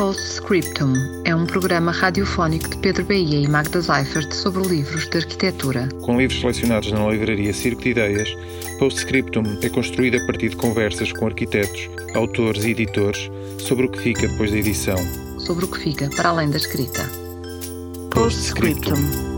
Postscriptum é um programa radiofónico de Pedro Bahia e Magda Seifert sobre livros de arquitetura. Com livros selecionados na livraria Circo de Ideias, Postscriptum é construído a partir de conversas com arquitetos, autores e editores sobre o que fica depois da edição. Sobre o que fica para além da escrita. Postscriptum.